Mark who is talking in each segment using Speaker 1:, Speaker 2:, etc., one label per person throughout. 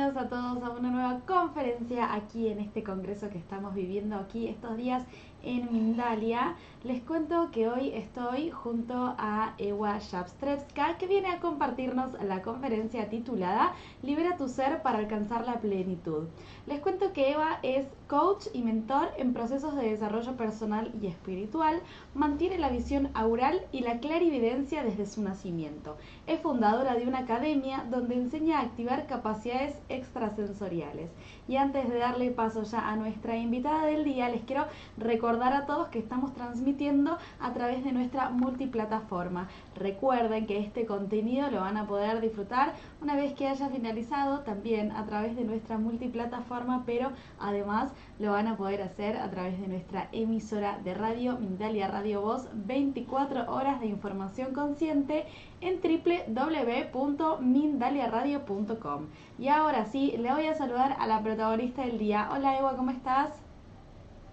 Speaker 1: Bienvenidos a todos a una nueva conferencia aquí en este congreso que estamos viviendo aquí estos días en Mindalia. Les cuento que hoy estoy junto a Ewa Shapstrevska, que viene a compartirnos la conferencia titulada Libera tu ser para alcanzar la plenitud. Les cuento que Ewa es coach y mentor en procesos de desarrollo personal y espiritual, mantiene la visión aural y la clarividencia desde su nacimiento. Es fundadora de una academia donde enseña a activar capacidades extrasensoriales. Y antes de darle paso ya a nuestra invitada del día, les quiero recordar a todos que estamos transmitiendo a través de nuestra multiplataforma. Recuerden que este contenido lo van a poder disfrutar una vez que haya finalizado también a través de nuestra multiplataforma, pero además lo van a poder hacer a través de nuestra emisora de radio Mindalia Radio Voz 24 horas de información consciente en www.mindaliaradio.com. Y ahora sí, le voy a saludar a la protagonista del día. Hola Ewa, ¿cómo estás?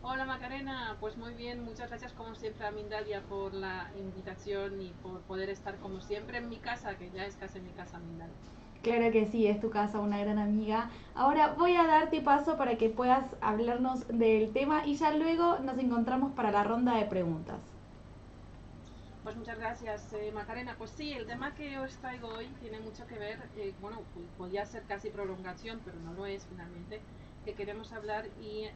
Speaker 2: Hola Macarena, pues muy bien, muchas gracias como siempre a Mindalia por la invitación y por poder estar como siempre en mi casa, que ya es casi mi casa Mindalia.
Speaker 1: Claro que sí, es tu casa, una gran amiga. Ahora voy a darte paso para que puedas hablarnos del tema y ya luego nos encontramos para la ronda de preguntas.
Speaker 2: Pues muchas gracias, eh, Macarena. Pues sí, el tema que os traigo hoy tiene mucho que ver, eh, bueno, podría ser casi prolongación, pero no lo es finalmente, que queremos hablar y eh,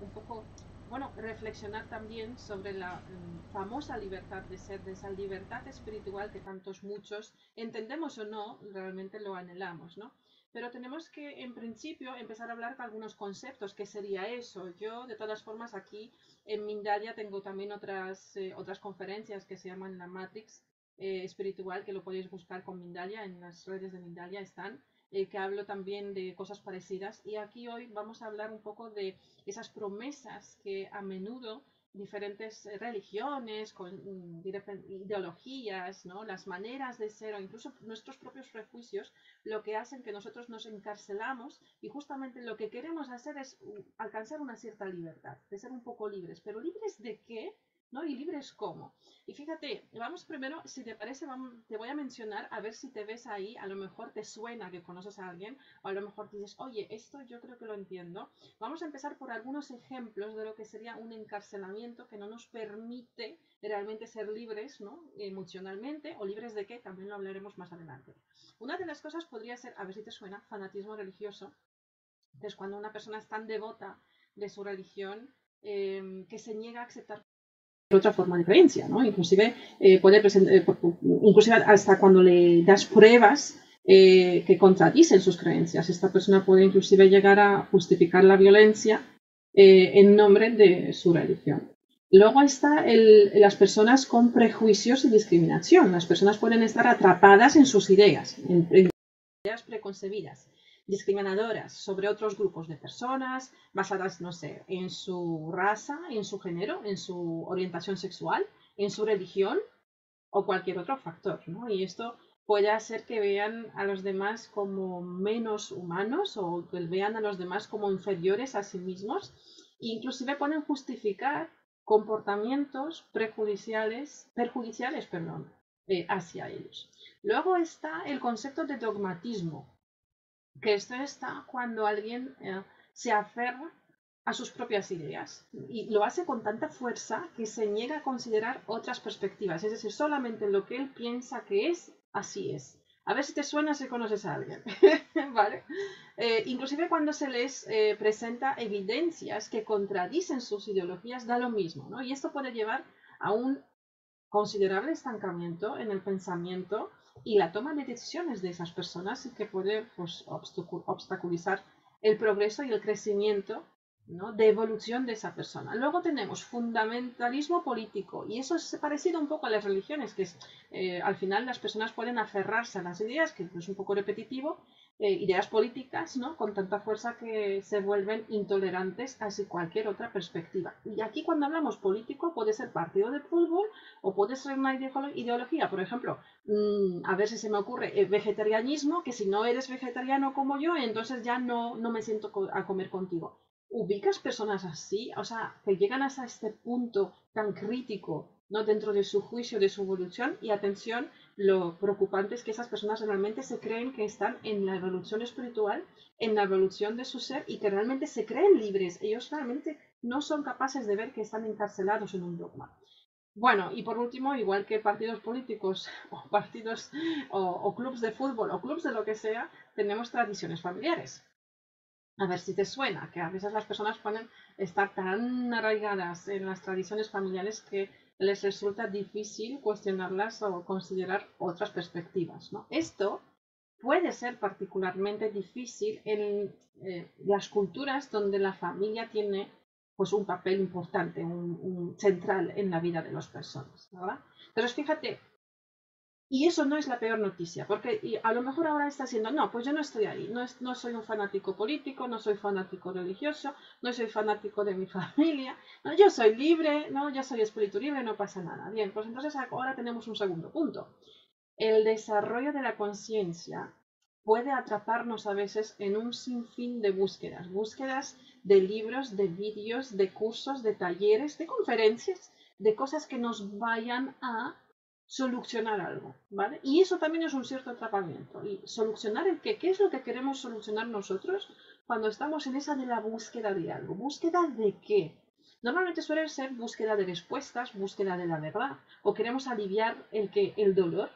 Speaker 2: un poco bueno, reflexionar también sobre la mm, famosa libertad de ser, de esa libertad espiritual que tantos muchos, entendemos o no, realmente lo anhelamos, ¿no? Pero tenemos que, en principio, empezar a hablar de algunos conceptos. ¿Qué sería eso? Yo, de todas formas, aquí en Mindalia tengo también otras, eh, otras conferencias que se llaman la Matrix eh, Espiritual, que lo podéis buscar con Mindalia, en las redes de Mindalia están. Eh, que hablo también de cosas parecidas. Y aquí hoy vamos a hablar un poco de esas promesas que a menudo diferentes religiones, con mm, ideologías, ¿no? las maneras de ser o incluso nuestros propios prejuicios, lo que hacen que nosotros nos encarcelamos y justamente lo que queremos hacer es uh, alcanzar una cierta libertad, de ser un poco libres. Pero libres de qué? ¿No? Y libres cómo. Y fíjate, vamos primero, si te parece, te voy a mencionar, a ver si te ves ahí, a lo mejor te suena que conoces a alguien, o a lo mejor dices, oye, esto yo creo que lo entiendo. Vamos a empezar por algunos ejemplos de lo que sería un encarcelamiento que no nos permite realmente ser libres, ¿no? Emocionalmente, o libres de qué, también lo hablaremos más adelante. Una de las cosas podría ser, a ver si te suena, fanatismo religioso, es cuando una persona es tan devota de su religión eh, que se niega a aceptar otra forma de creencia, ¿no? Inclusive eh, puede presentar, eh, inclusive hasta cuando le das pruebas eh, que contradicen sus creencias. Esta persona puede inclusive llegar a justificar la violencia en nombre de su religión. Luego está las personas con prejuicios y discriminación. Las personas pueden estar atrapadas en sus ideas, en ideas preconcebidas discriminadoras sobre otros grupos de personas, basadas, no sé, en su raza, en su género, en su orientación sexual, en su religión o cualquier otro factor, ¿no? Y esto puede hacer que vean a los demás como menos humanos o que vean a los demás como inferiores a sí mismos e inclusive pueden justificar comportamientos prejudiciales, perjudiciales perdón, eh, hacia ellos. Luego está el concepto de dogmatismo, que esto está cuando alguien eh, se aferra a sus propias ideas y lo hace con tanta fuerza que se niega a considerar otras perspectivas, es decir, solamente lo que él piensa que es, así es. A ver si te suena si conoces a alguien, ¿vale? Eh, inclusive cuando se les eh, presenta evidencias que contradicen sus ideologías, da lo mismo, ¿no? Y esto puede llevar a un considerable estancamiento en el pensamiento y la toma de decisiones de esas personas que puede pues, obstaculizar el progreso y el crecimiento ¿no? de evolución de esa persona. Luego tenemos fundamentalismo político y eso es parecido un poco a las religiones, que es, eh, al final las personas pueden aferrarse a las ideas, que es un poco repetitivo, eh, ideas políticas, ¿no? Con tanta fuerza que se vuelven intolerantes a cualquier otra perspectiva. Y aquí cuando hablamos político puede ser partido de fútbol o puede ser una ideología, por ejemplo, mm, a ver si se me ocurre, el vegetarianismo, que si no eres vegetariano como yo, entonces ya no, no me siento a comer contigo. ¿Ubicas personas así? O sea, que llegan hasta este punto tan crítico ¿no? dentro de su juicio, de su evolución. Y atención, lo preocupante es que esas personas realmente se creen que están en la evolución espiritual, en la evolución de su ser y que realmente se creen libres. Ellos realmente no son capaces de ver que están encarcelados en un dogma. Bueno, y por último, igual que partidos políticos o partidos o, o clubes de fútbol o clubes de lo que sea, tenemos tradiciones familiares. A ver si te suena, que a veces las personas pueden estar tan arraigadas en las tradiciones familiares que les resulta difícil cuestionarlas o considerar otras perspectivas. ¿no? Esto puede ser particularmente difícil en eh, las culturas donde la familia tiene pues, un papel importante, un, central en la vida de las personas. ¿verdad? Entonces, fíjate, y eso no es la peor noticia, porque a lo mejor ahora está diciendo, no, pues yo no estoy ahí, no, no soy un fanático político, no soy fanático religioso, no soy fanático de mi familia, yo soy libre, no, yo soy espíritu libre, no pasa nada. Bien, pues entonces ahora tenemos un segundo punto. El desarrollo de la conciencia puede atraparnos a veces en un sinfín de búsquedas, búsquedas de libros, de vídeos, de cursos, de talleres, de conferencias, de cosas que nos vayan a solucionar algo, ¿vale? Y eso también es un cierto atrapamiento. ¿Y solucionar el qué? ¿Qué es lo que queremos solucionar nosotros cuando estamos en esa de la búsqueda de algo? ¿Búsqueda de qué? Normalmente suele ser búsqueda de respuestas, búsqueda de la verdad, o queremos aliviar el que el dolor,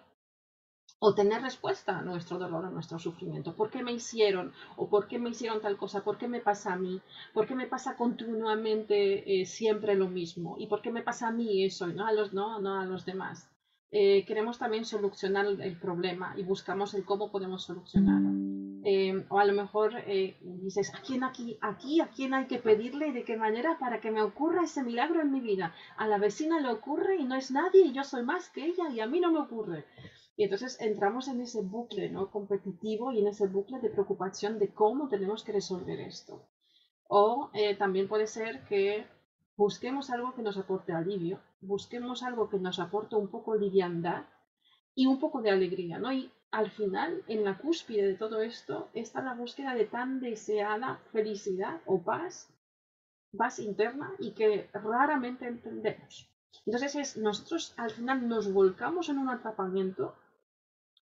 Speaker 2: o tener respuesta a nuestro dolor, a nuestro sufrimiento. ¿Por qué me hicieron? ¿O por qué me hicieron tal cosa? ¿Por qué me pasa a mí? ¿Por qué me pasa continuamente eh, siempre lo mismo? ¿Y por qué me pasa a mí eso y no a los, no, no a los demás? Eh, queremos también solucionar el problema y buscamos el cómo podemos solucionarlo. Eh, o a lo mejor eh, dices, ¿a quién aquí, aquí, a quién hay que pedirle y de qué manera para que me ocurra ese milagro en mi vida? A la vecina le ocurre y no es nadie y yo soy más que ella y a mí no me ocurre. Y entonces entramos en ese bucle ¿no? competitivo y en ese bucle de preocupación de cómo tenemos que resolver esto. O también puede ser que busquemos algo que nos aporte alivio, busquemos algo que nos aporte un poco de liviandad y un poco de alegría, ¿no? Y al final, en la cúspide de todo esto, está la búsqueda de tan deseada felicidad o paz, paz interna y que raramente entendemos. Entonces es, nosotros al final nos volcamos en un atrapamiento,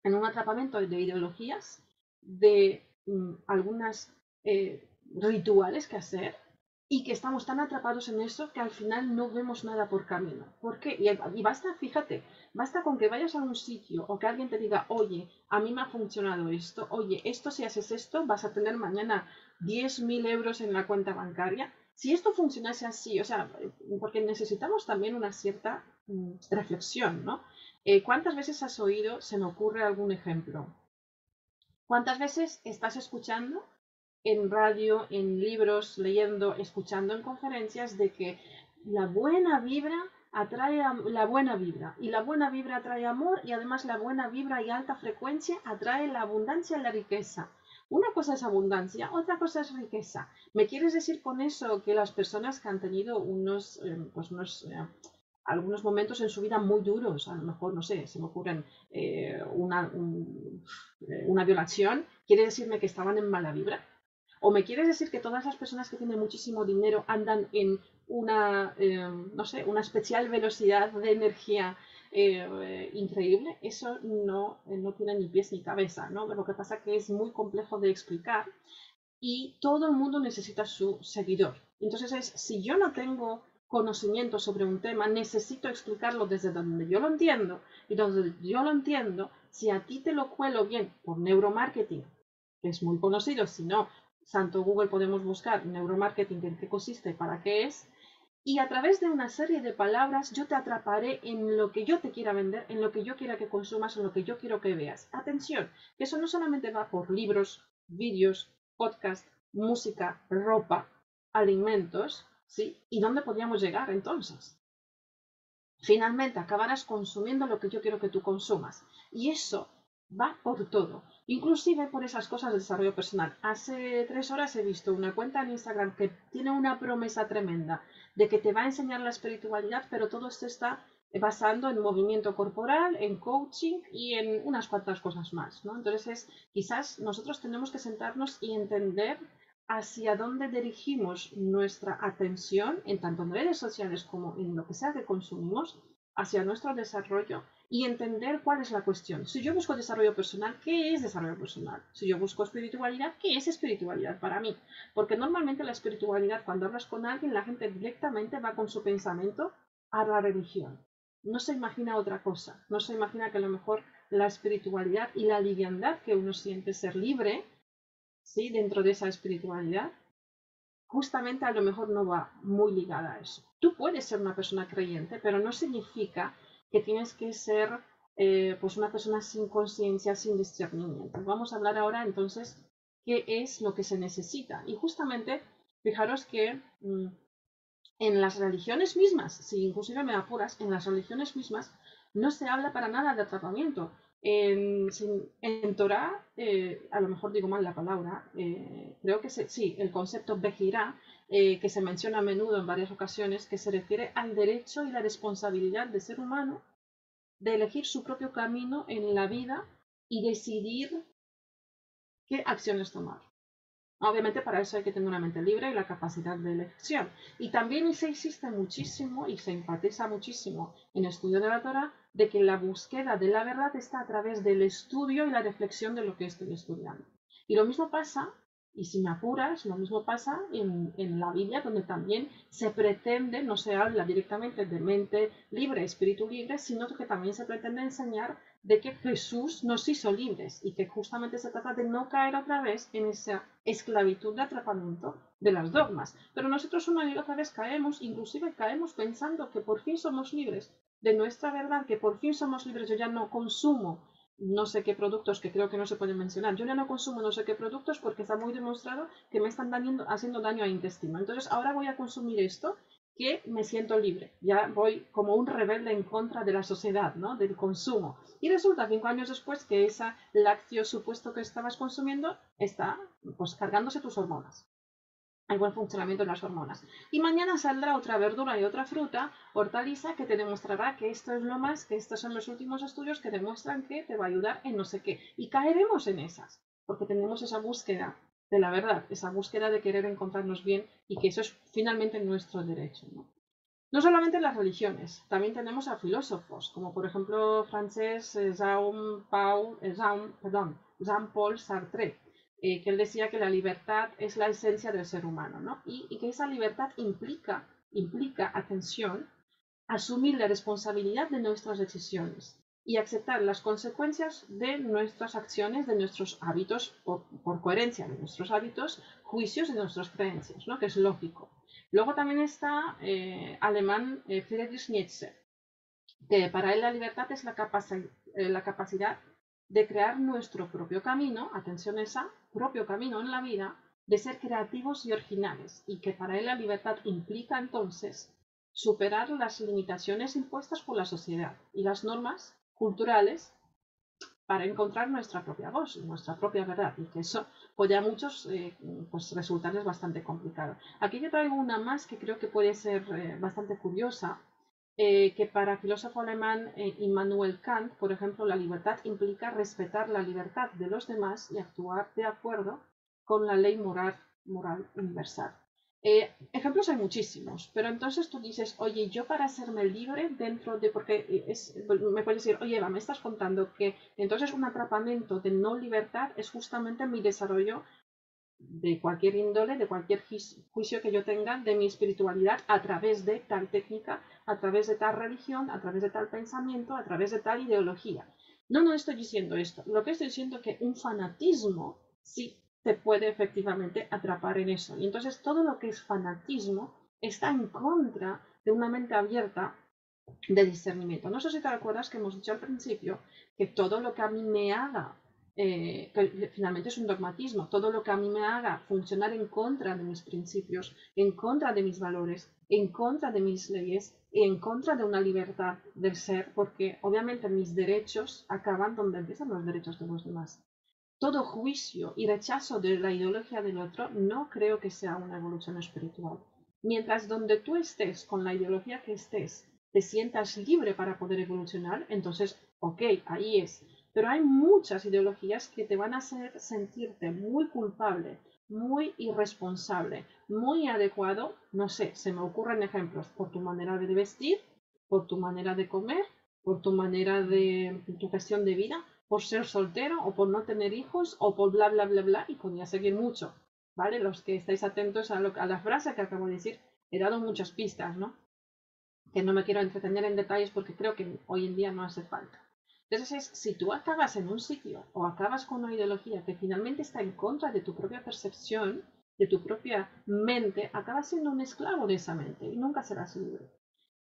Speaker 2: en un atrapamiento de ideologías, de mm, algunas eh, rituales que hacer, y que estamos tan atrapados en eso que al final no vemos nada por camino. ¿Por qué? Y, basta, fíjate, basta con que vayas a un sitio o que alguien te diga, oye, a mí me ha funcionado esto, oye, esto si haces esto vas a tener mañana 10.000 euros en la cuenta bancaria. Si esto funcionase así, o sea, porque necesitamos también una cierta mm, reflexión, ¿no? Eh, ¿Cuántas veces has oído, se me ocurre algún ejemplo? ¿Cuántas veces estás escuchando en radio, en libros, leyendo, escuchando en conferencias de que la buena vibra atrae la buena vibra y la buena vibra atrae amor y además la buena vibra y alta frecuencia atrae la abundancia y la riqueza. Una cosa es abundancia, otra cosa es riqueza. ¿Me quieres decir con eso que las personas que han tenido unos, eh, pues unos eh, algunos momentos en su vida muy duros, a lo mejor, no sé, se me ocurren eh, una, una violación, quiere decirme que estaban en mala vibra? ¿O me quieres decir que todas las personas que tienen muchísimo dinero andan en una, eh, no sé, una especial velocidad de energía eh, increíble? Eso no, eh, no tiene ni pies ni cabeza, ¿no? Lo que pasa que es muy complejo de explicar y todo el mundo necesita su seguidor. Entonces es, si yo no tengo conocimiento sobre un tema, necesito explicarlo desde donde yo lo entiendo y donde yo lo entiendo, si a ti te lo cuelo bien por neuromarketing, que es muy conocido, si no, santo Google podemos buscar neuromarketing, en qué consiste, para qué es, y a través de una serie de palabras yo te atraparé en lo que yo te quiera vender, en lo que yo quiera que consumas, en lo que yo quiero que veas. Atención, que eso no solamente va por libros, vídeos, podcast, música, ropa, alimentos, ¿sí? ¿Y dónde podríamos llegar entonces? Finalmente acabarás consumiendo lo que yo quiero que tú consumas. Y eso va por todo. Inclusive por esas cosas de desarrollo personal. Hace tres horas he visto una cuenta en Instagram que tiene una promesa tremenda de que te va a enseñar la espiritualidad, pero todo esto está basando en movimiento corporal, en coaching y en unas cuantas cosas más. ¿no? Entonces, quizás nosotros tenemos que sentarnos y entender hacia dónde dirigimos nuestra atención, en tanto en redes sociales como en lo que sea que consumimos, hacia nuestro desarrollo y entender cuál es la cuestión. Si yo busco desarrollo personal, ¿qué es desarrollo personal? Si yo busco espiritualidad, ¿qué es espiritualidad para mí? Porque normalmente la espiritualidad, cuando hablas con alguien, la gente directamente va con su pensamiento a la religión. No se imagina otra cosa. No se imagina que a lo mejor la espiritualidad y la liviandad que uno siente ser libre, ¿sí? Dentro de esa espiritualidad, justamente a lo mejor no va muy ligada a eso. Tú puedes ser una persona creyente, pero no significa que tienes que ser eh, pues una persona sin conciencia, sin discernimiento. Vamos a hablar ahora entonces qué es lo que se necesita. Y justamente, fijaros que mm, en las religiones mismas, si inclusive me apuras, en las religiones mismas no se habla para nada de tratamiento. En, en Torah, eh, a lo mejor digo mal la palabra, eh, creo que sí, el concepto Bejirá, eh, que se menciona a menudo en varias ocasiones, que se refiere al derecho y la responsabilidad del ser humano de elegir su propio camino en la vida y decidir qué acciones tomar. Obviamente para eso hay que tener una mente libre y la capacidad de elección. Y también se insiste muchísimo y se enfatiza muchísimo en estudio de la Torah de que la búsqueda de la verdad está a través del estudio y la reflexión de lo que estoy estudiando. Y lo mismo pasa, y si me apuras, lo mismo pasa en, en la Biblia, donde también se pretende, no se habla directamente de mente libre, espíritu libre, sino que también se pretende enseñar de que Jesús nos hizo libres y que justamente se trata de no caer otra vez en esa esclavitud de atrapamiento de las dogmas. Pero nosotros una y otra vez caemos, inclusive caemos pensando que por fin somos libres de nuestra verdad, que por fin somos libres, yo ya no consumo no sé qué productos que creo que no se pueden mencionar. Yo ya no consumo no sé qué productos porque está muy demostrado que me están haciendo daño al intestino. Entonces ahora voy a consumir esto que me siento libre. Ya voy como un rebelde en contra de la sociedad, ¿no? Del consumo. Y resulta cinco años después que ese lácteo supuesto que estabas consumiendo está pues cargándose tus hormonas el buen funcionamiento de las hormonas. Y mañana saldrá otra verdura y otra fruta, hortaliza, que te demostrará que esto es lo más, que estos son los últimos estudios que demuestran que te va a ayudar en no sé qué. Y caeremos en esas, porque tenemos esa búsqueda de la verdad, esa búsqueda de querer encontrarnos bien y que eso es finalmente nuestro derecho. ¿no? No solamente las religiones, también tenemos a filósofos, como por ejemplo francés eh, Jean, Paul, eh, Jean, perdón, Jean Paul Sartre, eh, que él decía que la libertad es la esencia del ser humano, ¿no? Y, que esa libertad implica, implica, atención, asumir la responsabilidad de nuestras decisiones y aceptar las consecuencias de nuestras acciones, de nuestros hábitos, por, coherencia de nuestros hábitos, juicios de nuestras creencias, ¿no? que es lógico. Luego también está eh, alemán eh, Friedrich Nietzsche, que para él la libertad es la, la capacidad de crear nuestro propio camino, atención esa, propio camino en la vida, de ser creativos y originales, y que para él la libertad implica entonces superar las limitaciones impuestas por la sociedad y las normas culturales para encontrar nuestra propia voz, nuestra propia verdad, y que eso puede a muchos eh, pues bastante complicado. Aquí yo traigo una más que creo que puede ser eh, bastante curiosa, eh, que para el filósofo alemán eh, Immanuel Kant, por ejemplo, la libertad implica respetar la libertad de los demás y actuar de acuerdo con la ley moral, universal. Eh, ejemplos hay muchísimos, pero entonces tú dices, oye, yo para hacerme libre dentro de, porque me puedes decir, oye, Eva, me estás contando que entonces un atrapamiento de no libertad es justamente mi desarrollo de cualquier índole, de cualquier juicio que yo tenga de mi espiritualidad a través de tal técnica, a través de tal religión, a través de tal pensamiento, a través de tal ideología. No, no estoy diciendo esto. Lo que estoy diciendo es que un fanatismo sí te puede efectivamente atrapar en eso. Y entonces todo lo que es fanatismo está en contra de una mente abierta de discernimiento. No sé si te acuerdas que hemos dicho al principio que todo lo que a mí me haga eh, finalmente es un dogmatismo. Todo lo que a mí me haga funcionar en contra de mis principios, en contra de mis valores, en contra de mis leyes y en contra de una libertad del ser, porque obviamente mis derechos acaban donde empiezan los derechos de los demás. Todo juicio y rechazo de la ideología del otro no creo que sea una evolución espiritual. Mientras donde tú estés con la ideología que estés, te sientas libre para poder evolucionar, entonces, ok, ahí es pero hay muchas ideologías que te van a hacer sentirte muy culpable, muy irresponsable, muy adecuado, no sé, se me ocurren ejemplos por tu manera de vestir, por tu manera de comer, por tu manera de tu gestión de vida, por ser soltero o por no tener hijos o por bla, bla, bla, bla, y podría seguir mucho, ¿vale? Los que estáis atentos a, a la frase que acabo de decir, he dado muchas pistas, ¿no? Que no me quiero entretener en detalles porque creo que hoy en día no hace falta. Entonces es, si tú acabas en un sitio o acabas con una ideología que finalmente está en contra de tu propia percepción, de tu propia mente, acabas siendo un esclavo de esa mente y nunca serás libre.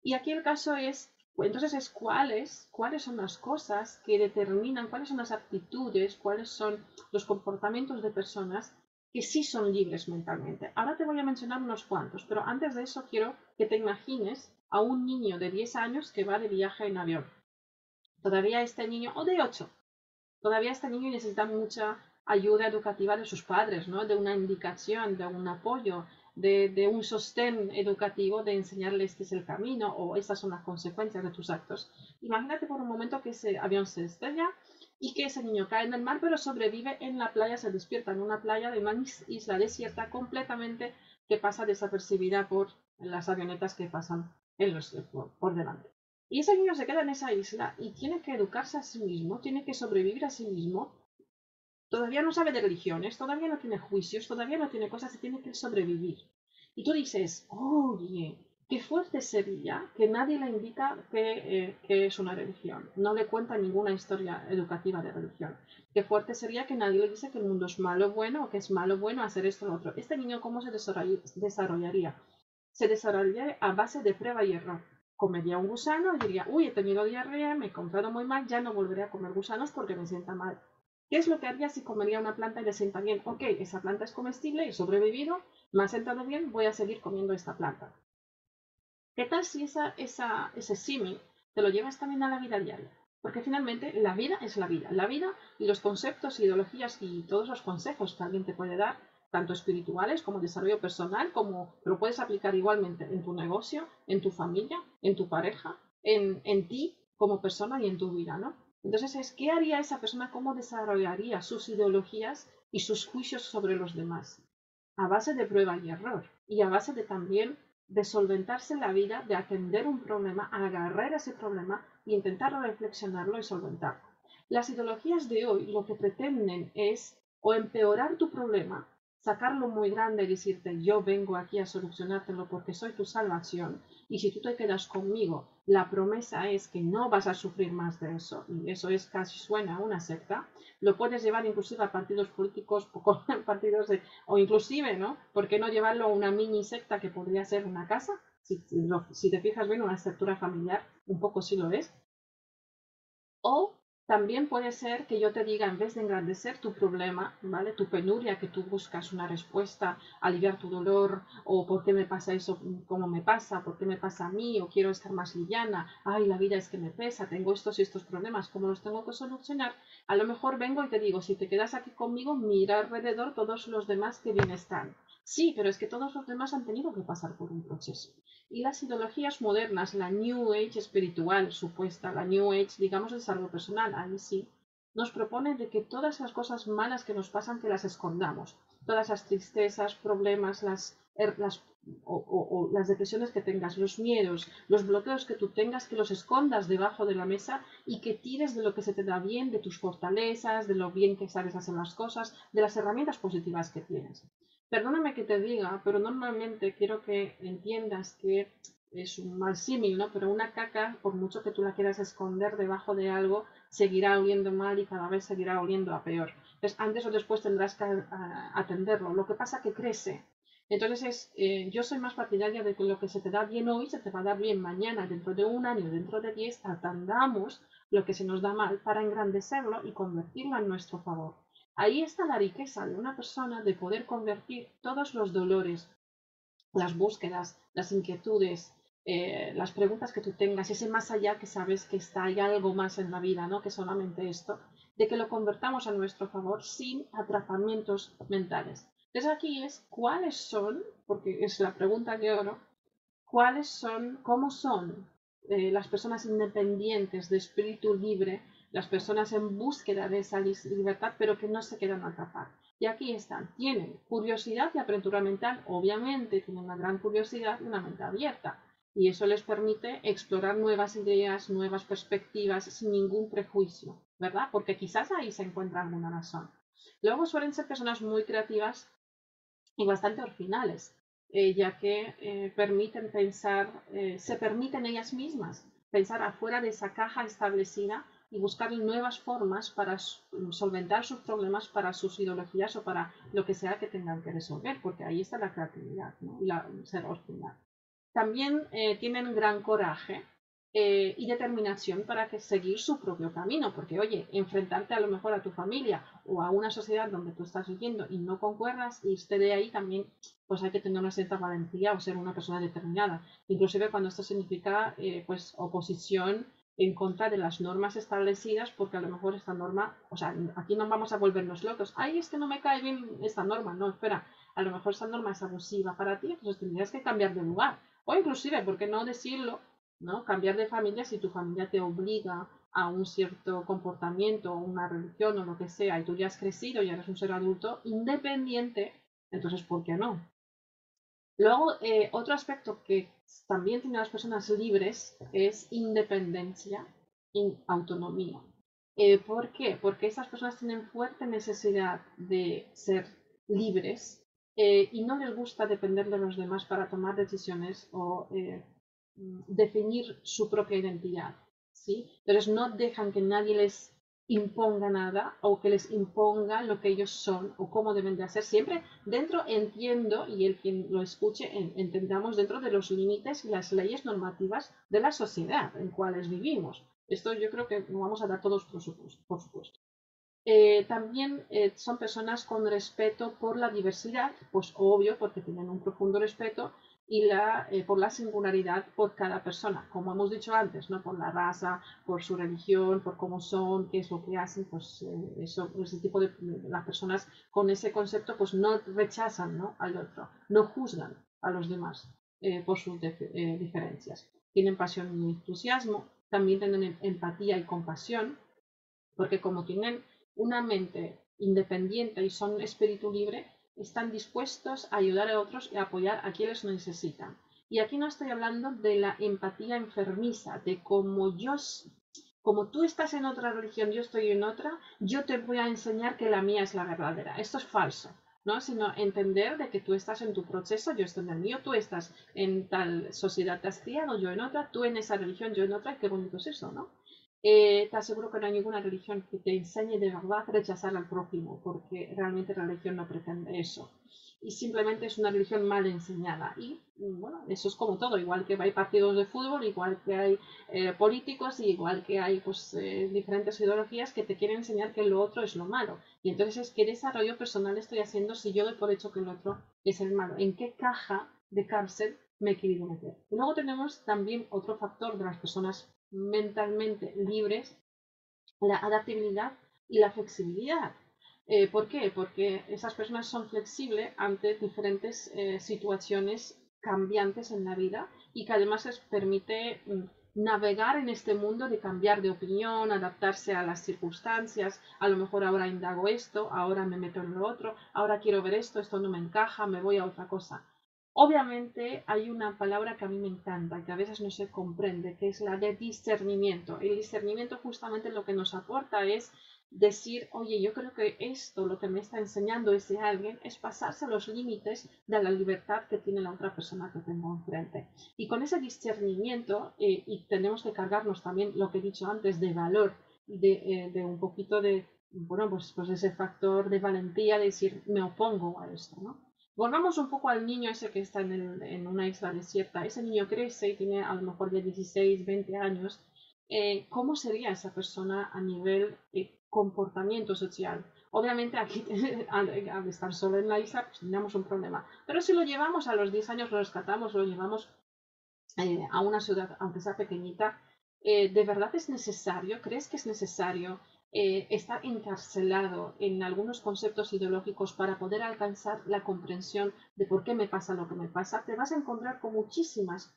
Speaker 2: Y aquí el caso es, entonces es cuáles, cuáles son las cosas que determinan, cuáles son las actitudes, cuáles son los comportamientos de personas que sí son libres mentalmente. Ahora te voy a mencionar unos cuantos, pero antes de eso quiero que te imagines a un niño de 10 años que va de viaje en avión. Todavía este niño, o de 8, todavía este niño necesita mucha ayuda educativa de sus padres, ¿no? de una indicación, de un apoyo, de, un sostén educativo, de enseñarle este es el camino o estas son las consecuencias de tus actos. Imagínate por un momento que ese avión se estrella y que ese niño cae en el mar, pero sobrevive en la playa, se despierta en una playa de una isla desierta completamente que pasa desapercibida por las avionetas que pasan en los, por delante. Y ese niño se queda en esa isla y tiene que educarse a sí mismo, tiene que sobrevivir a sí mismo. Todavía no sabe de religiones, todavía no tiene juicios, todavía no tiene cosas y tiene que sobrevivir. Y tú dices, oye, qué fuerte sería que nadie le indica eh, que, es una religión. No le cuenta ninguna historia educativa de religión. Qué fuerte sería que nadie le dice que el mundo es malo bueno o que es malo bueno hacer esto o otro. Este niño, ¿cómo se desarrollaría? Se desarrollaría a base de prueba y error comería un gusano y diría, uy, he tenido diarrea, me he encontrado muy mal, ya no volveré a comer gusanos porque me sienta mal. ¿Qué es lo que haría si comería una planta y le sienta bien? Ok, esa planta es comestible, he sobrevivido, me ha sentado bien, voy a seguir comiendo esta planta. ¿Qué tal si esa, esa, ese símil te lo llevas también a la vida diaria? Porque finalmente la vida es la vida. La vida y los conceptos, ideologías y todos los consejos que alguien te puede dar tanto espirituales como desarrollo personal, como lo puedes aplicar igualmente en tu negocio, en tu familia, en tu pareja, en, en ti como persona y en tu vida, ¿no? Entonces es, ¿qué haría esa persona? ¿Cómo desarrollaría sus ideologías y sus juicios sobre los demás? A base de prueba y error y a base de también de solventarse la vida, de atender un problema, agarrar ese problema e intentar reflexionarlo y solventarlo. Las ideologías de hoy lo que pretenden es o empeorar tu problema sacarlo muy grande y decirte yo vengo aquí a solucionártelo porque soy tu salvación. Y si tú te quedas conmigo la promesa es que no vas a sufrir más de eso. Y eso es casi suena a una secta. Lo puedes llevar inclusive a partidos políticos partidos o inclusive no ¿por qué no llevarlo a una mini secta que podría ser una casa si, si te fijas bien una estructura familiar un poco sí lo es. O también puede ser que yo te diga, en vez de engrandecer tu problema, ¿vale? Tu penuria, que tú buscas una respuesta, aliviar tu dolor, o por qué me pasa eso, cómo me pasa, por qué me pasa a mí, o quiero estar más liviana, ay, la vida es que me pesa, tengo estos y estos problemas, ¿cómo los tengo que solucionar? A lo mejor vengo y te digo, si te quedas aquí conmigo, mira alrededor todos los demás que bien están. Sí, pero es que todos los demás han tenido que pasar por un proceso. Y las ideologías modernas, la New Age espiritual supuesta, la New Age, digamos, de salud personal, ahí sí, nos propone de que todas las cosas malas que nos pasan, que las escondamos. Todas las tristezas, problemas, las, er, las o, las depresiones que tengas, los miedos, los bloqueos que tú tengas, que los escondas debajo de la mesa y que tires de lo que se te da bien, de tus fortalezas, de lo bien que sabes hacer las cosas, de las herramientas positivas que tienes. Perdóname que te diga, pero normalmente quiero que entiendas que es un mal símil, ¿no? Pero una caca, por mucho que tú la quieras esconder debajo de algo, seguirá oliendo mal y cada vez seguirá oliendo a peor. Entonces, antes o después tendrás que atenderlo. Lo que pasa que crece. Entonces, es, eh, yo soy más partidaria de que lo que se te da bien hoy se te va a dar bien mañana, dentro de un año, dentro de diez, atendamos lo que se nos da mal para engrandecerlo y convertirlo en nuestro favor. Ahí está la riqueza de una persona de poder convertir todos los dolores, las búsquedas, las inquietudes, eh, las preguntas que tú tengas, ese más allá que sabes que está, hay algo más en la vida, ¿no? Que solamente esto, de que lo convertamos a nuestro favor sin atrapamientos mentales. Entonces aquí es cuáles son, porque es la pregunta que oro, cuáles son, cómo son eh, las personas independientes de espíritu libre las personas en búsqueda de esa libertad, pero que no se quedan atrapar. Y aquí están, tienen curiosidad y apertura mental, obviamente tienen una gran curiosidad y una mente abierta. y eso les permite explorar nuevas ideas, nuevas perspectivas sin ningún prejuicio, ¿verdad? Porque quizás ahí se encuentra alguna razón. Luego suelen ser personas muy creativas y bastante originales, eh, ya que eh, permiten pensar, eh, se permiten ellas mismas pensar afuera de esa caja establecida y buscar nuevas formas para solventar sus problemas, para sus ideologías o para lo que sea que tengan que resolver, porque ahí está la creatividad y la ser original. También tienen gran coraje eh, y determinación para que seguir su propio camino, porque oye, enfrentarte a lo mejor a tu familia o a una sociedad donde tú estás viviendo y no concuerdas y esté de ahí también, pues hay que tener una cierta valentía o ser una persona determinada, inclusive cuando esto significa eh, pues oposición en contra de las normas establecidas, porque a lo mejor esta norma, o sea, aquí no vamos a volvernos locos, ay, es que no me cae bien esta norma, no, espera, a lo mejor esta norma es abusiva para ti, entonces tendrías que cambiar de lugar, o inclusive, ¿por qué no decirlo? ¿no? Cambiar de familia si tu familia te obliga a un cierto comportamiento o una religión o lo que sea y tú ya has crecido y eres un ser adulto independiente, entonces ¿por qué no? Luego, eh, otro aspecto que también tienen las personas libres es independencia y autonomía. Eh, ¿Por qué? Porque esas personas tienen fuerte necesidad de ser libres eh, y no les gusta depender de los demás para tomar decisiones o Mm, definir su propia identidad, ¿sí? Entonces no dejan que nadie les imponga nada o que les imponga lo que ellos son o cómo deben de hacer. Siempre dentro entiendo, y el quien lo escuche entendamos dentro de los límites y las leyes normativas de la sociedad en cuales vivimos. Esto yo creo que lo vamos a dar todos por supuesto. Por supuesto. Eh, también eh, son personas con respeto por la diversidad, pues obvio, porque tienen un profundo respeto y la, eh, por la singularidad por cada persona, como hemos dicho antes, ¿no? por la raza, por su religión, por cómo son, qué es lo que hacen, pues eh, ese tipo de las personas con ese concepto pues no rechazan ¿no? al otro, no juzgan a los demás eh, por sus diferencias. Tienen pasión y entusiasmo, también tienen em, empatía y compasión, porque como tienen una mente independiente y son espíritu libre, están dispuestos a ayudar a otros y apoyar a quienes lo necesitan. Y aquí no estoy hablando de la empatía enfermiza, de cómo yo, como tú estás en otra religión, yo estoy en otra, yo te voy a enseñar que la mía es la verdadera. Esto es falso. ¿no? sino entender de que tú estás en tu proceso, yo estoy en el mío, tú estás en tal sociedad, te has criado, yo en otra, tú en esa religión, yo en otra, qué bonito es eso, ¿no? Eh, te aseguro que no hay ninguna religión que te enseñe de verdad a rechazar al prójimo, porque realmente la religión no pretende eso. Y simplemente es una religión mal enseñada. Y bueno, eso es como todo, igual que hay partidos de fútbol, igual que hay eh, políticos, igual que hay pues, eh, diferentes ideologías que te quieren enseñar que lo otro es lo malo. Y entonces es qué desarrollo personal estoy haciendo si yo doy por hecho que lo otro es el malo. ¿En qué caja de cárcel me he querido meter? Y luego tenemos también otro factor de las personas mentalmente libres, la adaptabilidad y la flexibilidad. Eh, ¿Por qué? Porque esas personas son flexibles ante diferentes eh, situaciones cambiantes en la vida y que además les permite mm, navegar en este mundo de cambiar de opinión, adaptarse a las circunstancias, a lo mejor ahora indago esto, ahora me meto en lo otro, ahora quiero ver esto, esto no me encaja, me voy a otra cosa. Obviamente hay una palabra que a mí me encanta, que a veces no se comprende, que es la de discernimiento. El discernimiento justamente lo que nos aporta es decir, oye, yo creo que esto, lo que me está enseñando ese alguien, es pasarse los límites de la libertad que tiene la otra persona que tengo enfrente. Y con ese discernimiento, eh, y tenemos que cargarnos también lo que he dicho antes, de valor, de, eh, de un poquito de, bueno, pues, pues ese factor de valentía, de decir, me opongo a esto, ¿no? Volvamos un poco al niño ese que está en, una isla desierta. Ese niño crece y tiene a lo mejor ya 16, 20 años. Eh, ¿Cómo sería esa persona a nivel de comportamiento social? Obviamente aquí, al estar solo en la isla, pues tendríamos un problema. Pero si lo llevamos a los 10 años, lo rescatamos, lo llevamos eh, a una ciudad, aunque sea pequeñita, eh, ¿de verdad es necesario? ¿Crees que es necesario eh, estar encarcelado en algunos conceptos ideológicos para poder alcanzar la comprensión de por qué me pasa lo que me pasa, te vas a encontrar con muchísimas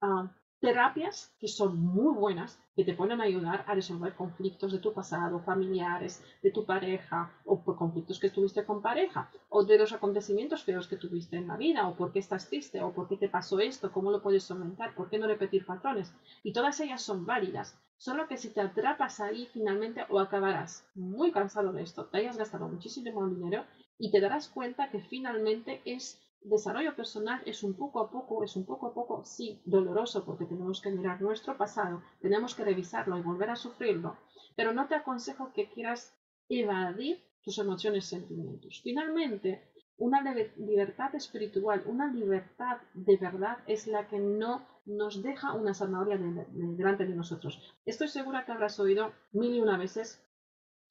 Speaker 2: ah, terapias que son muy buenas, que te pueden ayudar a resolver conflictos de tu pasado, familiares, de tu pareja, o por conflictos que tuviste con pareja, o de los acontecimientos feos que tuviste en la vida, o por qué estás triste, o por qué te pasó esto, cómo lo puedes aumentar, por qué no repetir patrones. Y todas ellas son válidas. Solo que si te atrapas ahí, finalmente o acabarás muy cansado de esto, te hayas gastado muchísimo dinero y te darás cuenta que finalmente es desarrollo personal es un poco a poco, es un poco a poco, sí, doloroso porque tenemos que mirar nuestro pasado, tenemos que revisarlo y volver a sufrirlo, pero no te aconsejo que quieras evadir tus emociones y sentimientos. Finalmente, una libertad espiritual, una libertad de verdad es la que no nos deja una zanahoria delante de nosotros. Estoy segura que habrás oído mil y una veces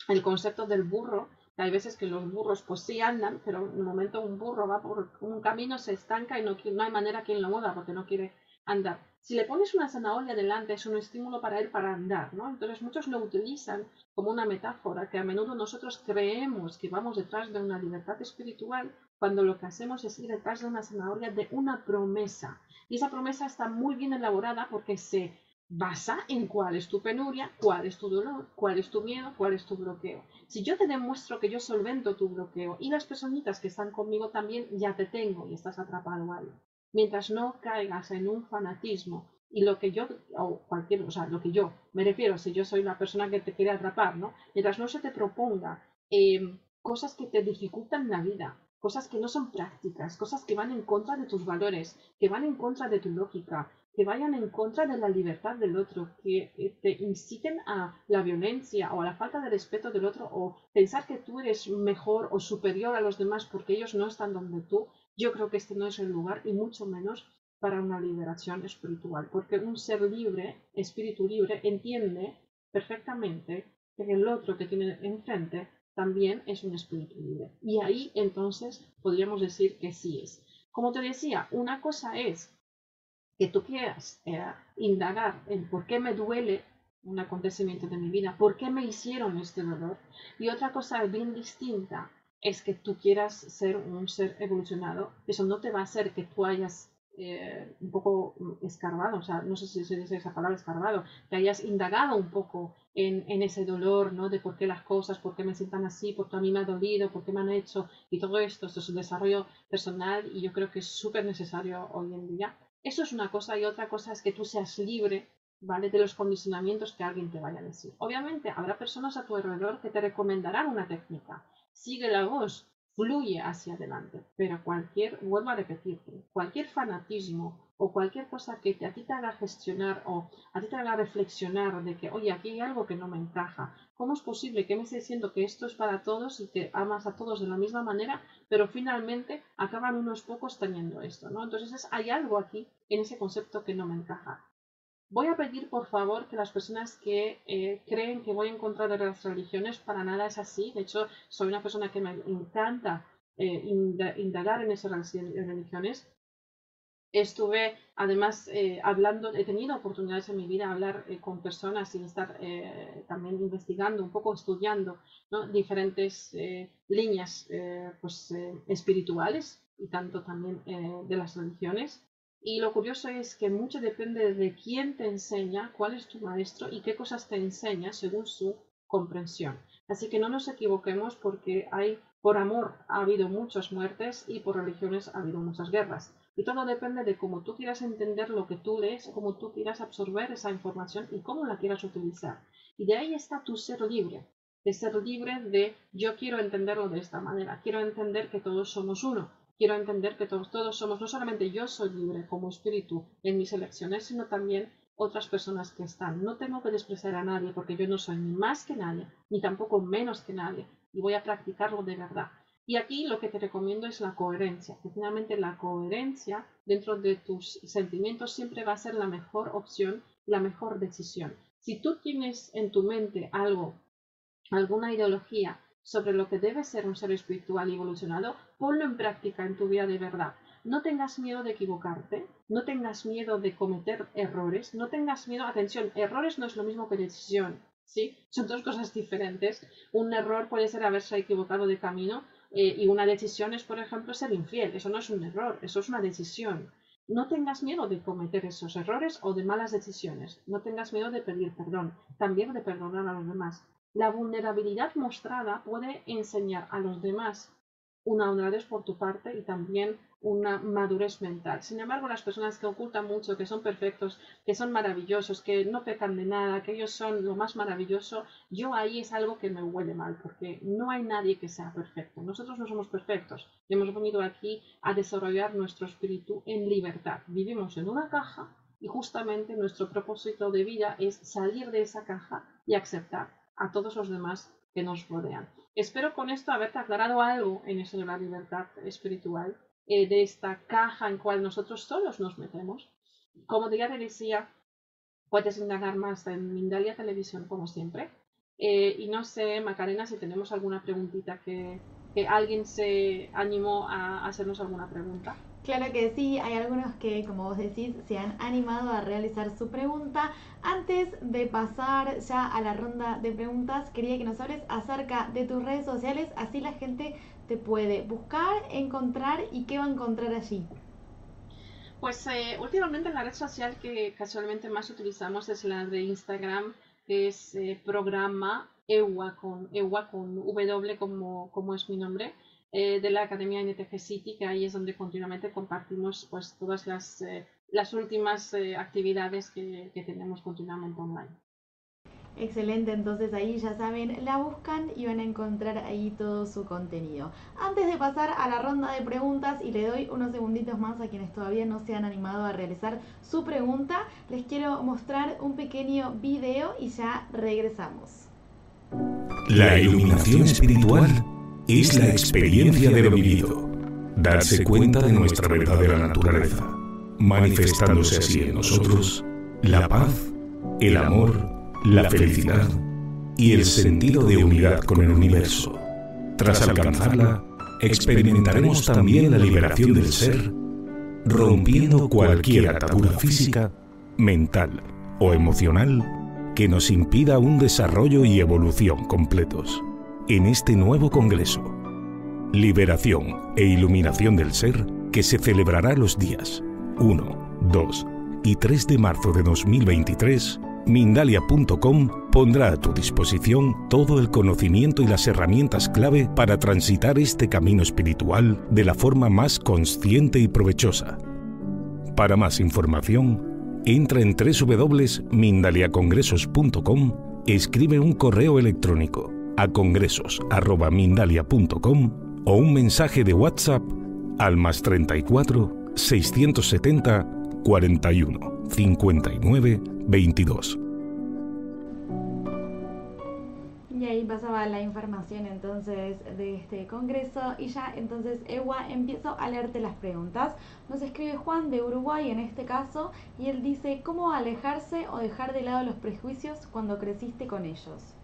Speaker 2: el concepto del burro hay veces que los burros pues sí andan, pero en un momento un burro va por un camino, se estanca y no, hay manera que lo mueva porque no quiere andar. Si le pones una zanahoria delante es un estímulo para él para andar, ¿no? Entonces muchos lo utilizan como una metáfora que a menudo nosotros creemos que vamos detrás de una libertad espiritual cuando lo que hacemos es ir detrás de una zanahoria de una promesa. Y esa promesa está muy bien elaborada porque se basa en cuál es tu penuria, cuál es tu dolor, cuál es tu miedo, cuál es tu bloqueo. Si yo te demuestro que yo solvento tu bloqueo y las personitas que están conmigo también ya te tengo y estás atrapado ahí. Mientras no caigas en un fanatismo y lo que yo, o cualquier, o sea, lo que yo, me refiero, si yo soy la persona que te quiere atrapar, ¿no? Mientras no se te proponga em, cosas que te dificultan la vida, cosas que no son prácticas, cosas que van en contra de tus valores, que van en contra de tu lógica, que vayan en contra de la libertad del otro, que eh, te inciten a la violencia o a la falta de respeto del otro o pensar que tú eres mejor o superior a los demás porque ellos no están donde tú, yo creo que este no es el lugar y mucho menos para una liberación espiritual, porque un ser libre, espíritu libre, entiende perfectamente que el otro que tiene enfrente también es un espíritu libre. Y ahí entonces podríamos decir que sí es. Como te decía, una cosa es que tú quieras eh, indagar en por qué me duele un acontecimiento de mi vida, por qué me hicieron este dolor. Y otra cosa bien distinta es que tú quieras ser un ser evolucionado. Eso no te va a hacer que tú hayas eh, un poco escarbado, o sea, no sé si se dice esa palabra escarbado, que hayas indagado un poco en, en, ese dolor, ¿no? De por qué las cosas, por qué me sientan así, por qué a mí me ha dolido, por qué me han hecho, y todo esto, esto es un desarrollo personal y yo creo que es súper necesario hoy en día eso es una cosa y otra cosa es que tú seas libre, ¿vale? De los condicionamientos que alguien te vaya a decir. Obviamente habrá personas a tu alrededor que te recomendarán una técnica. Sigue la voz, fluye hacia adelante. Pero cualquier, vuelvo a repetirte, cualquier fanatismo o cualquier cosa que a ti te haga gestionar o a ti te haga reflexionar de que, oye, aquí hay algo que no me encaja. ¿Cómo es posible que me esté diciendo que esto es para todos y que amas a todos de la misma manera, pero finalmente acaban unos pocos teniendo esto, ¿no? Entonces hay algo aquí en ese concepto que no me encaja. Voy a pedir, por favor, que las personas que eh, creen que voy en contra de las religiones, para nada es así. De hecho, soy una persona que me encanta eh, indagar en esas religiones Estuve además eh, hablando, he tenido oportunidades en mi vida de hablar eh, con personas y estar eh, también investigando, un poco estudiando diferentes líneas pues, espirituales y tanto también de las religiones. Y lo curioso es que mucho depende de quién te enseña, cuál es tu maestro y qué cosas te enseña según su comprensión. Así que no nos equivoquemos porque hay, por amor ha habido muchas muertes y por religiones ha habido muchas guerras. Y todo depende de cómo tú quieras entender lo que tú lees, cómo tú quieras absorber esa información y cómo la quieras utilizar. Y de ahí está tu ser libre, de ser libre de yo quiero entenderlo de esta manera, quiero entender que todos somos uno, quiero entender que todos, todos somos, no solamente yo soy libre como espíritu en mis elecciones, sino también otras personas que están. No tengo que despreciar a nadie porque yo no soy ni más que nadie, ni tampoco menos que nadie, y voy a practicarlo de verdad. Y aquí lo que te recomiendo es la coherencia, que finalmente la coherencia dentro de tus sentimientos siempre va a ser la mejor opción, la mejor decisión. Si tú tienes en tu mente algo, alguna ideología sobre lo que debe ser un ser espiritual y evolucionado, ponlo en práctica en tu vida de verdad. No tengas miedo de equivocarte, no tengas miedo de cometer errores, no tengas miedo, atención, errores no es lo mismo que decisión, ¿sí? Son dos cosas diferentes. Un error puede ser haberse equivocado de camino, eh, y una decisión es, por ejemplo, ser infiel. Eso no es un error, eso es una decisión. no tengas miedo de cometer esos errores o de malas decisiones. No tengas miedo de pedir perdón, también de perdonar a los demás. La vulnerabilidad mostrada puede enseñar a los demás una honradez por tu parte y también una madurez mental. Sin embargo, las personas que ocultan mucho, que son perfectos, que son maravillosos, que no pecan de nada, que ellos son lo más maravilloso, yo ahí es algo que me huele mal, porque no hay nadie que sea perfecto. Nosotros no somos perfectos. Hemos venido aquí a desarrollar nuestro espíritu en libertad. Vivimos en una caja y justamente nuestro propósito de vida es salir de esa caja y aceptar a todos los demás que nos rodean. Espero con esto haberte aclarado algo en eso de la libertad espiritual, eh, de esta caja en cual nosotros solos nos metemos. Como ya te decía, puedes indagar más en Mindalia Televisión como siempre. Eh, y no sé, Macarena, si tenemos alguna preguntita que, que alguien se animó a hacernos alguna pregunta.
Speaker 1: Claro que sí, hay algunos que, como vos decís, se han animado a realizar su pregunta. Antes de pasar ya a la ronda de preguntas, quería que nos hables acerca de tus redes sociales, así la gente te puede buscar, encontrar y qué va a encontrar allí.
Speaker 2: Pues eh, últimamente la red social que casualmente más utilizamos es la de Instagram, que es eh, programa EWA con, EWA con W como, como es mi nombre. Eh, de la Academia NTG City, que ahí es donde continuamente compartimos pues todas las, eh, las últimas eh, actividades que, que, tenemos continuamente online.
Speaker 1: Excelente, entonces ahí ya saben, la buscan y van a encontrar ahí todo su contenido. Antes de pasar a la ronda de preguntas y le doy unos segunditos más a quienes todavía no se han animado a realizar su pregunta, les quiero mostrar un pequeño video y ya regresamos.
Speaker 3: La iluminación espiritual es la experiencia de lo vivido, darse cuenta de nuestra verdadera naturaleza, manifestándose así en nosotros la paz, el amor, la felicidad y el sentido de unidad con el universo. Tras alcanzarla, experimentaremos también la liberación del ser, rompiendo cualquier atadura física, mental o emocional que nos impida un desarrollo y evolución completos en este nuevo Congreso. Liberación e Iluminación del Ser que se celebrará los días 1, 2 y 3 de marzo de 2023, Mindalia.com pondrá a tu disposición todo el conocimiento y las herramientas clave para transitar este camino espiritual de la forma más consciente y provechosa. Para más información, entra en www.mindaliacongresos.com, escribe un correo electrónico a congresos.mindalia.com o un mensaje de WhatsApp al más 34 670 41 59 22.
Speaker 1: Y ahí pasaba la información entonces de este congreso y ya entonces Ewa empiezo a leerte las preguntas. Nos escribe Juan de Uruguay en este caso y él dice cómo alejarse o dejar de lado los prejuicios cuando creciste con ellos.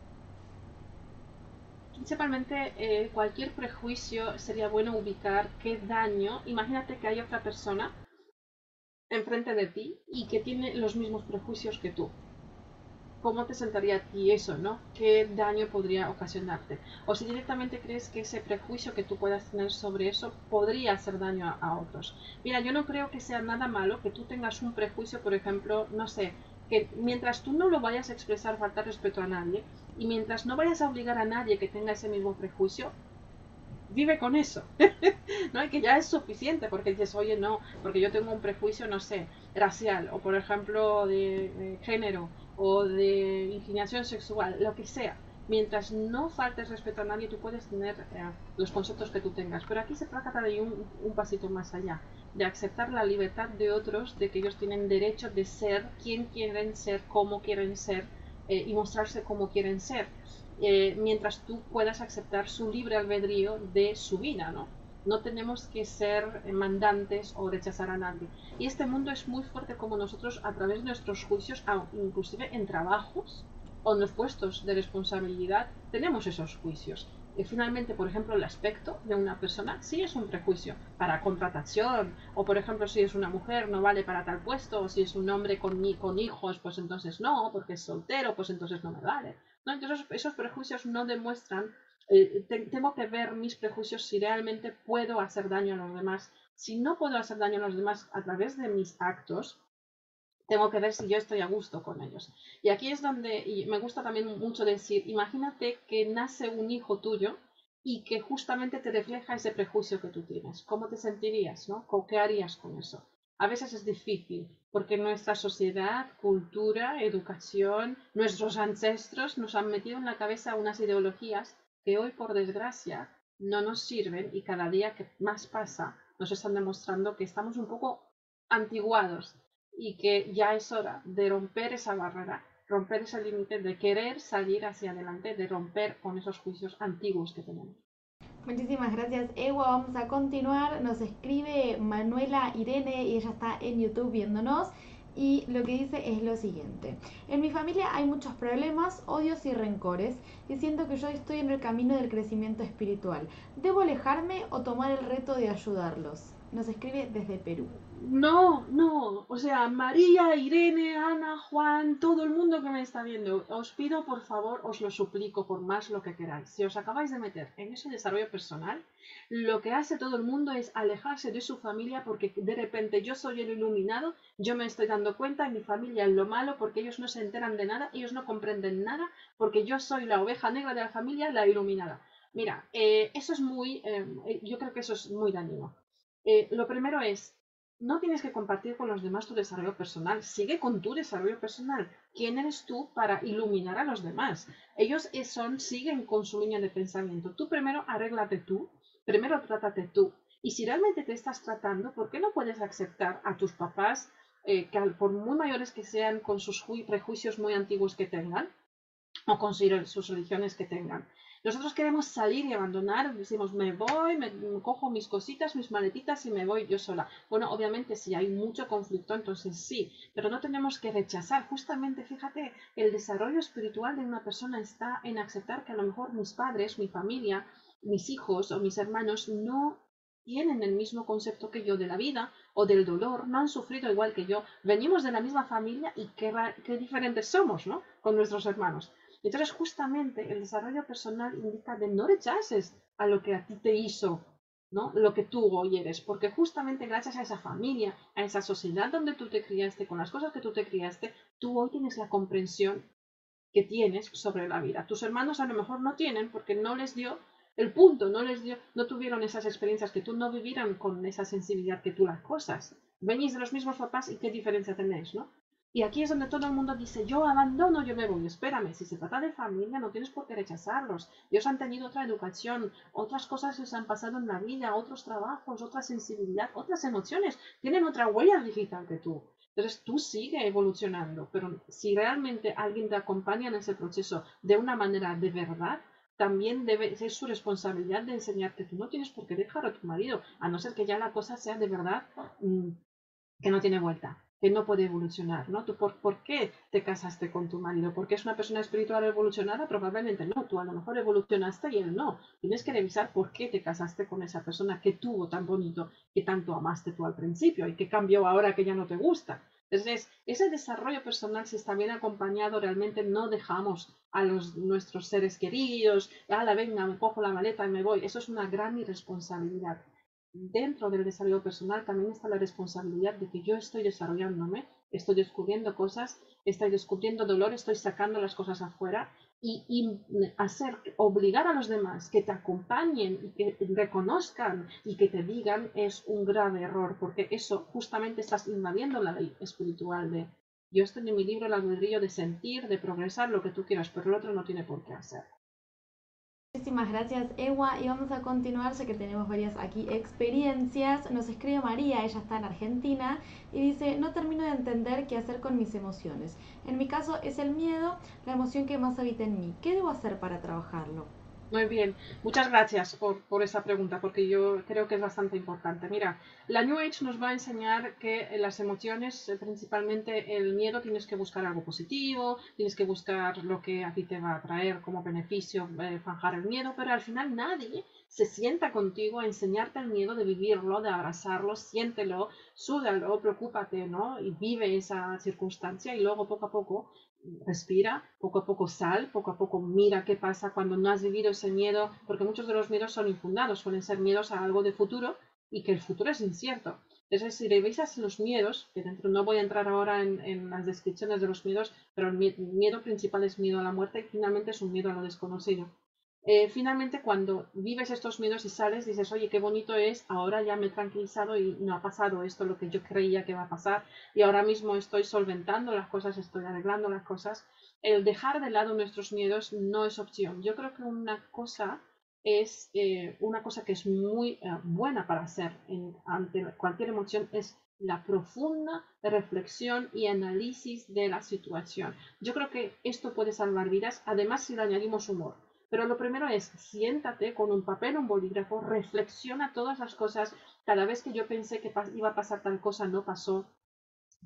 Speaker 2: Principalmente eh, cualquier prejuicio sería bueno ubicar qué daño. Imagínate que hay otra persona enfrente de ti y que tiene los mismos prejuicios que tú. ¿Cómo te sentaría a ti eso, no? ¿Qué daño podría ocasionarte? O si directamente crees que ese prejuicio que tú puedas tener sobre eso podría hacer daño a, a otros. Mira, yo no creo que sea nada malo que tú tengas un prejuicio, por ejemplo, no sé, que mientras tú no lo vayas a expresar falta respeto a nadie, y mientras no vayas a obligar a nadie que tenga ese mismo prejuicio, vive con eso. ¿no? Y que ya es suficiente porque dices, oye, no, porque yo tengo un prejuicio, no sé, racial, o por ejemplo de, género, o de inclinación sexual, lo que sea. Mientras no faltes respeto a nadie, tú puedes tener eh, los conceptos que tú tengas. Pero aquí se trata de un, un pasito más allá, de aceptar la libertad de otros, de que ellos tienen derecho de ser quien quieren ser, cómo quieren ser, eh, y mostrarse como quieren ser, eh, mientras tú puedas aceptar su libre albedrío de su vida, ¿no? No tenemos que ser mandantes o rechazar a nadie. Y este mundo es muy fuerte como nosotros a través de nuestros juicios, inclusive en trabajos o en los puestos de responsabilidad, tenemos esos juicios finalmente, por ejemplo, el aspecto de una persona sí es un prejuicio para contratación, o por ejemplo, si es una mujer no vale para tal puesto, o si es un hombre con, con hijos, pues entonces no, porque es soltero, pues entonces no me vale. Entonces esos prejuicios no demuestran eh, tengo que ver mis prejuicios si realmente puedo hacer daño a los demás. Si no puedo hacer daño a los demás a través de mis actos, tengo que ver si yo estoy a gusto con ellos. Y aquí es donde, me gusta también mucho decir, imagínate que nace un hijo tuyo y que justamente te refleja ese prejuicio que tú tienes. ¿Cómo te sentirías? ¿no? ¿Qué harías con eso? A veces es difícil porque nuestra sociedad, cultura, educación, nuestros ancestros nos han metido en la cabeza unas ideologías que hoy, por desgracia, no nos sirven y cada día que más pasa nos están demostrando que estamos un poco antiguados y que ya es hora de romper esa barrera, romper ese límite de querer salir hacia adelante, de romper con esos juicios antiguos que tenemos.
Speaker 1: Muchísimas gracias, Ewa. Vamos a continuar. Nos escribe Manuela Irene y ella está en YouTube viéndonos. Y lo que dice es lo siguiente. En mi familia hay muchos problemas, odios y rencores y siento que yo estoy en el camino del crecimiento espiritual. ¿Debo alejarme o tomar el reto de ayudarlos? Nos escribe desde Perú.
Speaker 2: No, no, o sea, María, Irene, Ana, Juan, todo el mundo que me está viendo, os pido por favor, os lo suplico por más lo que queráis. Si os acabáis de meter en ese desarrollo personal, lo que hace todo el mundo es alejarse de su familia porque de repente yo soy el iluminado, yo me estoy dando cuenta en mi familia en lo malo porque ellos no se enteran de nada, ellos no comprenden nada porque yo soy la oveja negra de la familia, la iluminada. Mira, eh, eso es muy, eh, yo creo que eso es muy dañino. Eh, lo primero es, no tienes que compartir con los demás tu desarrollo personal, sigue con tu desarrollo personal. ¿Quién eres tú para iluminar a los demás? Ellos son, siguen con su línea de pensamiento. Tú primero arréglate tú, primero trátate tú. Y si realmente te estás tratando, ¿por qué no puedes aceptar a tus papás, eh, que por muy mayores que sean, con sus prejuicios muy antiguos que tengan, o con sus religiones que tengan? Nosotros queremos salir y abandonar, decimos, me voy, me, cojo mis cositas, mis maletitas y me voy yo sola. Bueno, obviamente si hay mucho conflicto, entonces sí, pero no tenemos que rechazar. Justamente, fíjate, el desarrollo espiritual de una persona está en aceptar que a lo mejor mis padres, mi familia, mis hijos o mis hermanos no tienen el mismo concepto que yo de la vida o del dolor, no han sufrido igual que yo, venimos de la misma familia y qué, qué diferentes somos, ¿no? Con nuestros hermanos. Entonces, justamente el desarrollo personal indica de no rechaces a lo que a ti te hizo, ¿no? Lo que tú hoy eres, porque justamente gracias a esa familia, a esa sociedad donde tú te criaste, con las cosas que tú te criaste, tú hoy tienes la comprensión que tienes sobre la vida. Tus hermanos a lo mejor no tienen porque no les dio el punto, no les dio, no tuvieron esas experiencias que tú no vivieron con esa sensibilidad que tú las cosas. Venís de los mismos papás y qué diferencia tenéis, ¿no? Y aquí es donde todo el mundo dice, yo abandono, yo me voy. Espérame, si se trata de familia, no tienes por qué rechazarlos. Ellos han tenido otra educación, otras cosas les han pasado en la vida, otros trabajos, otra sensibilidad, otras emociones. Tienen otra huella digital que tú. Entonces tú sigue evolucionando, pero si realmente alguien te acompaña en ese proceso de una manera de verdad, también debe ser su responsabilidad de enseñarte. Tú no tienes por qué dejar a tu marido, a no ser que ya la cosa sea de verdad mm, que no tiene vuelta que no puede evolucionar, ¿no? ¿Tú por, qué te casaste con tu marido? ¿Porque es una persona espiritual evolucionada? Probablemente no. Tú a lo mejor evolucionaste y él no. Tienes que revisar por qué te casaste con esa persona que tuvo tan bonito, que tanto amaste tú al principio y que cambió ahora que ya no te gusta. Entonces, ese desarrollo personal, si está bien acompañado, realmente no dejamos a nuestros seres queridos, la venga, me cojo la maleta y me voy. Eso es una gran irresponsabilidad dentro del desarrollo personal también está la responsabilidad de que yo estoy desarrollándome, estoy descubriendo cosas, estoy descubriendo dolor, estoy sacando las cosas afuera y, hacer, obligar a los demás que te acompañen y que reconozcan y que te digan es un grave error, porque eso justamente estás invadiendo la ley espiritual de yo estoy en mi libro el albedrío de sentir, de progresar lo que tú quieras, pero el otro no tiene por qué hacer.
Speaker 1: Muchísimas gracias Ewa y vamos a continuar ya que tenemos varias aquí experiencias. Nos escribe María, ella está en Argentina y dice, no termino de entender qué hacer con mis emociones. En mi caso es el miedo, la emoción que más habita en mí. ¿Qué debo hacer para trabajarlo?
Speaker 2: Muy bien, muchas gracias por, esa pregunta, porque yo creo que es bastante importante. Mira, la New Age nos va a enseñar que las emociones, eh, principalmente el miedo, tienes que buscar algo positivo, tienes que buscar lo que a ti te va a traer como beneficio, eh, fanjar el miedo, pero al final nadie se sienta contigo a enseñarte el miedo de vivirlo, de abrazarlo, siéntelo, súdalo, preocúpate, ¿no? Y vive esa circunstancia y luego poco a poco respira, poco a poco sal, poco a poco mira qué pasa cuando no has vivido ese miedo, porque muchos de los miedos son infundados, suelen ser miedos a algo de futuro y que el futuro es incierto. Entonces, si revisas los miedos, que dentro no voy a entrar ahora en, las descripciones de los miedos, pero el miedo principal es miedo a la muerte y finalmente es un miedo a lo desconocido. Eh, finalmente, cuando vives estos miedos y sales, dices, oye, qué bonito es, ahora ya me he tranquilizado y no ha pasado esto, lo que yo creía que va a pasar, y ahora mismo estoy solventando las cosas, estoy arreglando las cosas. El dejar de lado nuestros miedos no es opción. Yo creo que una cosa es eh, una cosa que es muy eh, buena para hacer ante cualquier emoción es la profunda reflexión y análisis de la situación. Yo creo que esto puede salvar vidas, además si le añadimos humor. Pero lo primero es, siéntate con un papel, un bolígrafo, reflexiona todas las cosas. Cada vez que yo pensé que iba a pasar tal cosa, no pasó.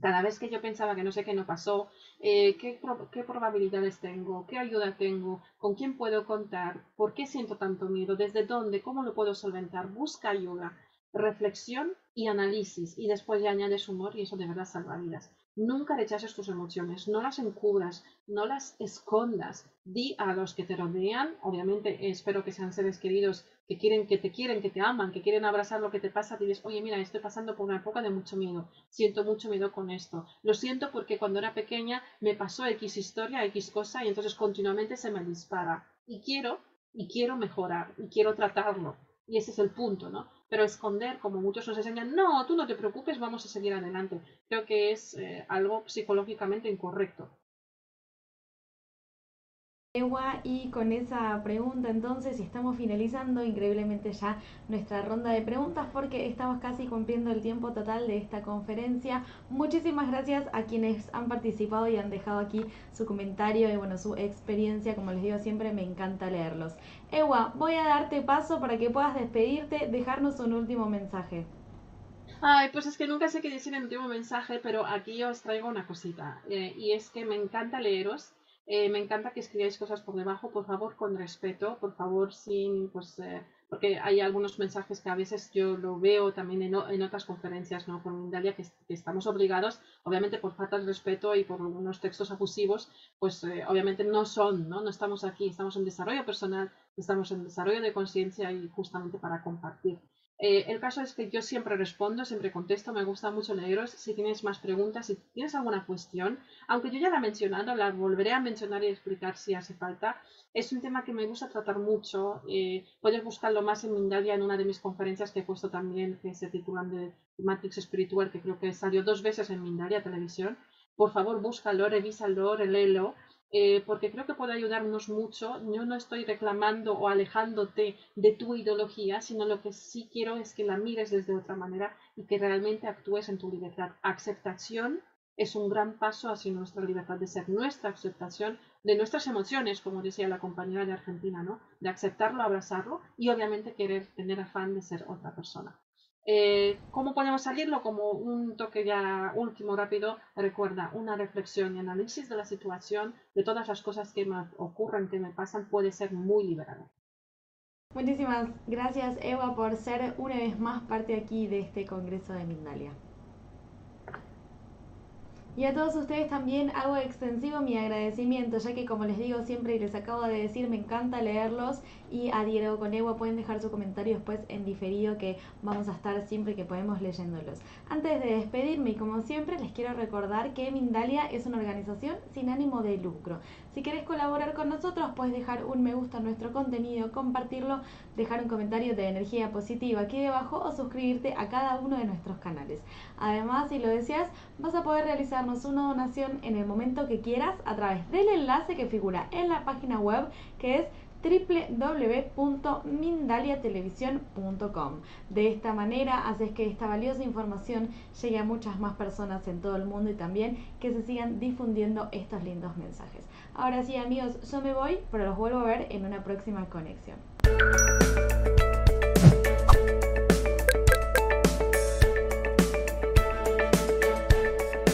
Speaker 2: Cada vez que yo pensaba que no sé qué no pasó, eh, ¿qué, ¿qué, probabilidades tengo? ¿Qué ayuda tengo? ¿Con quién puedo contar? ¿Por qué siento tanto miedo? ¿Desde dónde? ¿Cómo lo puedo solventar? Busca ayuda, reflexión y análisis. Y después ya añades humor y eso de verdad salva vidas. Nunca rechaces tus emociones, no las encubras, no las escondas. Di a los que te rodean, obviamente espero que sean seres queridos que quieren, que te quieren, que te aman, que quieren abrazar lo que te pasa, dices, oye, mira, estoy pasando por una época de mucho miedo, siento mucho miedo con esto. Lo siento porque cuando era pequeña me pasó X historia, X cosa, y entonces continuamente se me dispara. Y quiero, y quiero mejorar, y quiero tratarlo. Y ese es el punto, ¿no? Pero esconder, como muchos nos enseñan, no, tú no te preocupes, vamos a seguir adelante. Creo que es eh, algo psicológicamente incorrecto
Speaker 1: y con esa pregunta entonces estamos finalizando increíblemente ya nuestra ronda de preguntas porque estamos casi cumpliendo el tiempo total de esta conferencia. Muchísimas gracias a quienes han participado y han dejado aquí su comentario y bueno, su experiencia, como les digo siempre, me encanta leerlos. Ewa, voy a darte paso para que puedas despedirte, dejarnos un último mensaje.
Speaker 2: Ay, pues es que nunca sé qué decir en el último mensaje, pero aquí os traigo una cosita. Eh, y es que me encanta leeros eh, me encanta que escribáis cosas por debajo, por favor, con respeto, por favor, sin, pues, eh, porque hay algunos mensajes que a veces yo lo veo también en, en otras conferencias, ¿no? Con Dalia, que, estamos obligados, obviamente por falta de respeto y por unos textos abusivos, pues eh, obviamente no son, ¿no? No estamos aquí, estamos en desarrollo personal, estamos en desarrollo de conciencia y justamente para compartir. Eh, el caso es que yo siempre respondo, siempre contesto, me gusta mucho leeros. Si tienes más preguntas, si tienes alguna cuestión, aunque yo ya la he mencionado, la volveré a mencionar y explicar si hace falta. Es un tema que me gusta tratar mucho. Eh, puedes buscarlo más en Mindalia en una de mis conferencias que he puesto también, que se titulan de Matrix Espiritual, que creo que salió dos veces en Mindalia Televisión. Por favor, búscalo, revísalo, reléelo eh, porque creo que puede ayudarnos mucho. Yo no estoy reclamando o alejándote de tu ideología, sino lo que sí quiero es que la mires desde otra manera y que realmente actúes en tu libertad. Aceptación es un gran paso hacia nuestra libertad de ser, nuestra aceptación de nuestras emociones, como decía la compañera de Argentina, ¿no? De aceptarlo, abrazarlo y obviamente querer tener afán de ser otra persona. Eh, ¿Cómo podemos salirlo? Como un toque ya último rápido, recuerda, una reflexión y análisis de la situación, de todas las cosas que me ocurren, que me pasan, puede ser muy liberador.
Speaker 1: Muchísimas gracias Eva por ser una vez más parte aquí de este Congreso de Mindalia. Y a todos ustedes también hago extensivo mi agradecimiento, ya que como les digo siempre y les acabo de decir, me encanta leerlos y adhiero con Ewa pueden dejar su comentario después en diferido que vamos a estar siempre que podemos leyéndolos. Antes de despedirme y como siempre les quiero recordar que Mindalia es una organización sin ánimo de lucro. Si quieres colaborar con nosotros puedes dejar un me gusta a nuestro contenido, compartirlo, dejar un comentario de energía positiva aquí debajo o suscribirte a cada uno de nuestros canales. Además, si lo deseas, vas a poder realizarnos una donación en el momento que quieras a través del enlace que figura en la página web que es www.mindaliatelevisión.com. De esta manera haces que esta valiosa información llegue a muchas más personas en todo el mundo y también que se sigan difundiendo estos lindos mensajes. Ahora sí amigos, yo me voy, pero los vuelvo a ver en una próxima conexión.